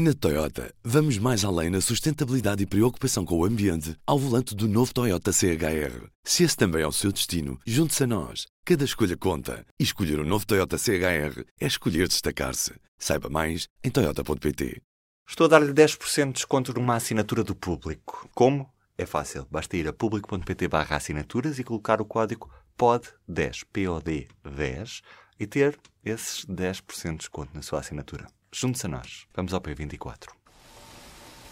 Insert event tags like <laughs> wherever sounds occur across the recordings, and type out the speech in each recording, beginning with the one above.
Na Toyota, vamos mais além na sustentabilidade e preocupação com o ambiente ao volante do novo Toyota CHR. Se esse também é o seu destino, junte-se a nós. Cada escolha conta. E escolher o um novo Toyota CHR é escolher destacar-se. Saiba mais em Toyota.pt. Estou a dar-lhe 10% de desconto numa assinatura do público. Como? É fácil. Basta ir a público.pt barra assinaturas e colocar o código POD10, P-O-D 10, e ter esses 10% de desconto na sua assinatura. Junte-se a nós. Vamos ao P24.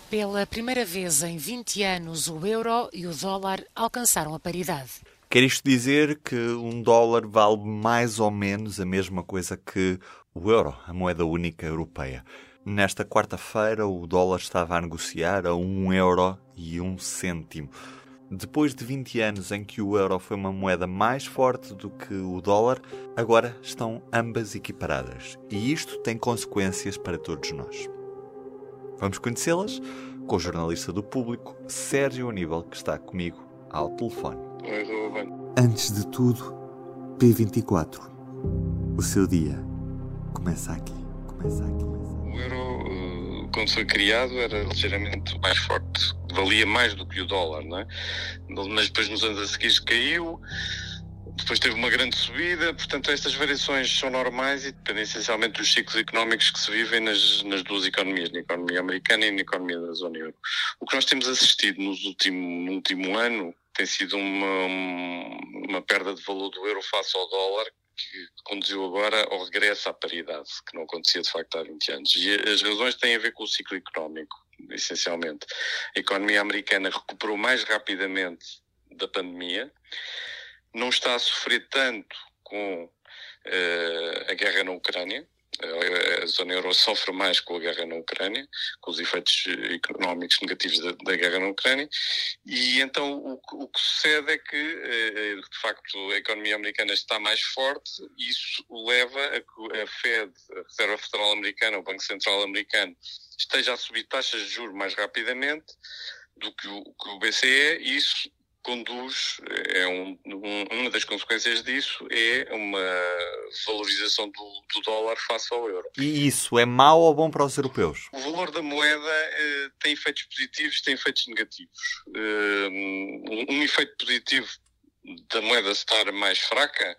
Pela primeira vez em 20 anos, o euro e o dólar alcançaram a paridade. Quer isto dizer que um dólar vale mais ou menos a mesma coisa que o euro, a moeda única europeia. Nesta quarta-feira, o dólar estava a negociar a 1 euro e 1 cêntimo. Depois de 20 anos em que o euro foi uma moeda mais forte do que o dólar, agora estão ambas equiparadas. E isto tem consequências para todos nós. Vamos conhecê-las com o jornalista do público, Sérgio Aníbal, que está comigo ao telefone. Antes de tudo, P24. O seu dia começa aqui. Começa aqui. O euro, quando foi criado, era ligeiramente mais forte valia mais do que o dólar, não é? Mas depois nos anos a seguir caiu, depois teve uma grande subida, portanto estas variações são normais e dependem essencialmente dos ciclos económicos que se vivem nas, nas duas economias, na economia americana e na economia da zona euro. O que nós temos assistido nos último, no último ano tem sido uma, uma perda de valor do euro face ao dólar que conduziu agora ao regresso à paridade, que não acontecia de facto há 20 anos. E as razões têm a ver com o ciclo económico essencialmente. A economia americana recuperou mais rapidamente da pandemia, não está a sofrer tanto com uh, a guerra na Ucrânia. A zona euro sofre mais com a guerra na Ucrânia, com os efeitos económicos negativos da, da guerra na Ucrânia, e então o, o, que sucede é que, eh, de facto, a economia americana está mais forte, e isso leva a que a Fed, a Reserva Federal Americana, o Banco Central Americano, esteja a subir taxas de juros mais rapidamente do que o, que o BCE, e isso conduz, é um, um, uma das consequências disso é uma valorização do, do, dólar face ao euro. E isso é mau ou bom para os europeus? O valor da moeda eh, tem efeitos positivos, tem efeitos negativos. Eh, um, um efeito positivo da moeda estar mais fraca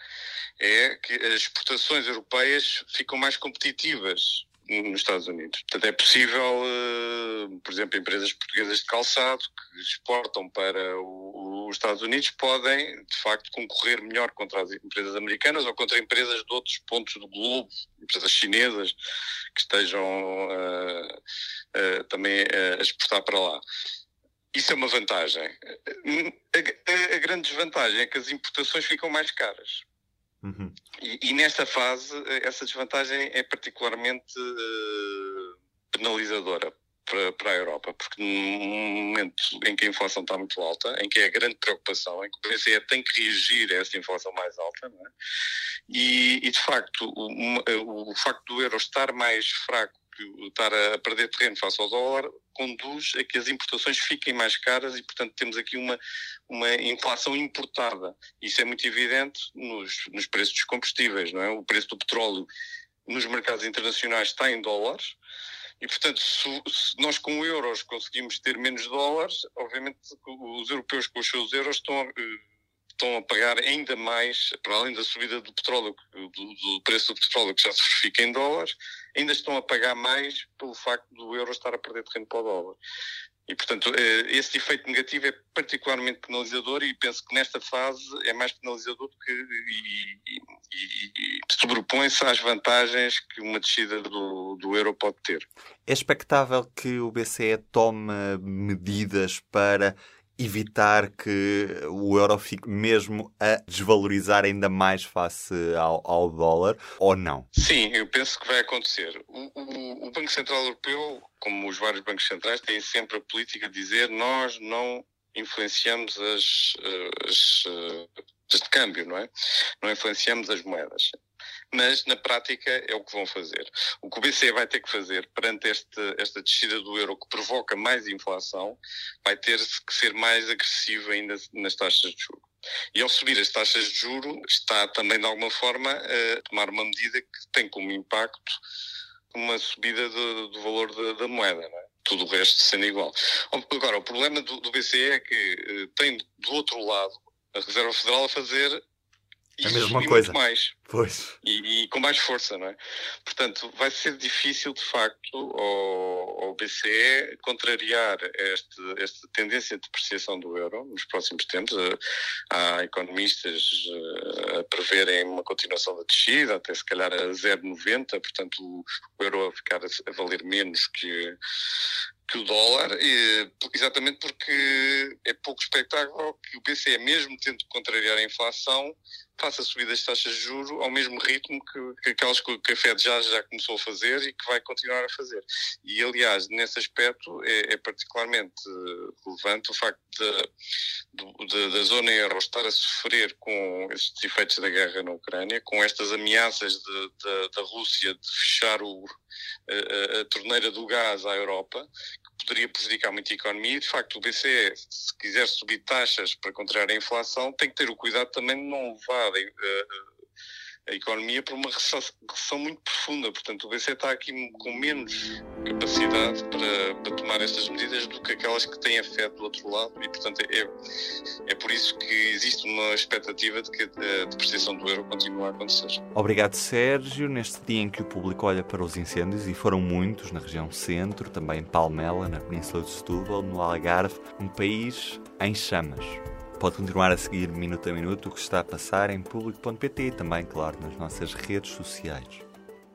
é que as exportações europeias ficam mais competitivas nos Estados Unidos. Portanto, é possível, uh, por exemplo, empresas portuguesas de calçado que exportam para os Estados Unidos podem, de facto, concorrer melhor contra as empresas americanas ou contra empresas de outros pontos do globo, empresas chinesas que estejam uh, uh, também a exportar para lá. Isso é uma vantagem. A, a, a grande desvantagem é que as importações ficam mais caras. Uhum. E, e, nesta fase, essa desvantagem é particularmente uh, penalizadora para, para a Europa, porque num momento em que a inflação está muito alta, em que é a grande preocupação, em que o BCE tem que reagir a essa inflação mais alta, é? e, e, de facto, o, o facto do euro estar mais fraco estar a perder terreno face ao dólar conduz a que as importações fiquem mais caras e, portanto, temos aqui uma, uma inflação importada. Isso é muito evidente nos, nos preços dos combustíveis, não é? O preço do petróleo nos mercados internacionais está em dólares e, portanto, se, se nós com euros conseguimos ter menos dólares, obviamente os europeus com os seus euros estão a, eh, estão a pagar ainda mais, para além da subida do petróleo, do, do, preço do petróleo que já <laughs> se verifica em dólares, ainda estão a pagar mais pelo facto do euro estar a perder terreno para o dólar. E, portanto, eh, esse efeito negativo é particularmente penalizador e penso que nesta fase é mais penalizador do que e, e, e sobrepõe-se às vantagens que uma descida do, do euro pode ter. É expectável que o BCE tome medidas para evitar que o euro fique mesmo a desvalorizar ainda mais face ao, ao dólar ou não? Sim, eu penso que vai acontecer. O, o, o, Banco Central Europeu, como os vários bancos centrais, tem sempre a política de dizer nós não influenciamos as, as, as de câmbio, não é? Não influenciamos as moedas mas na prática é o que vão fazer. O que o BCE vai ter que fazer perante este, esta descida do euro que provoca mais inflação, vai ter que ser mais agressivo ainda nas taxas de juros. E ao subir as taxas de juro está também de alguma forma a tomar uma medida que tem como impacto uma subida do, do valor da, da moeda, é? tudo o resto sendo igual. Agora, o problema do, do BCE é que tem do outro lado a Reserva Federal a fazer a mesma coisa. mais. Pois. E, e, com mais força, não é? Portanto, vai ser difícil, de facto, ao, ao BCE contrariar este, esta tendência de depreciação do euro nos próximos tempos. Eh, há economistas eh, a preverem uma continuação da descida, até se calhar a 0,90, portanto, o, o euro a ficar a, a valer menos que, que o dólar, exatamente porque é pouco expectável que o BCE, mesmo tendo contrariar a inflação, faça subir as taxas de juros ao mesmo ritmo que, que aquelas que a Fed já, já começou a fazer e que vai continuar a fazer. E, aliás, nesse aspecto é, é particularmente relevante o facto da zona euro estar a sofrer com estes efeitos da guerra na Ucrânia, com estas ameaças da Rússia de fechar o, a, a, torneira do gás à Europa, poderia prejudicar muito a economia. E, de facto, o BCE, se quiser subir taxas para contrariar a inflação, tem que ter o cuidado também de não levar a, a economia para uma recessão, recessão, muito profunda. Portanto, o BCE está aqui com menos capacidade para, para, tomar estas medidas do que aquelas que têm a FED do outro lado e, portanto, é, é por isso que existe uma expectativa de que a depreciação do euro continue a acontecer. Obrigado, Sérgio. Neste dia em que o público olha para os incêndios, e foram muitos na região centro, também em Palmela, na Península de Setúbal, no Algarve, um país em chamas. Pode continuar a seguir minuto a minuto o que está a passar em público.pt e também, claro, nas nossas redes sociais.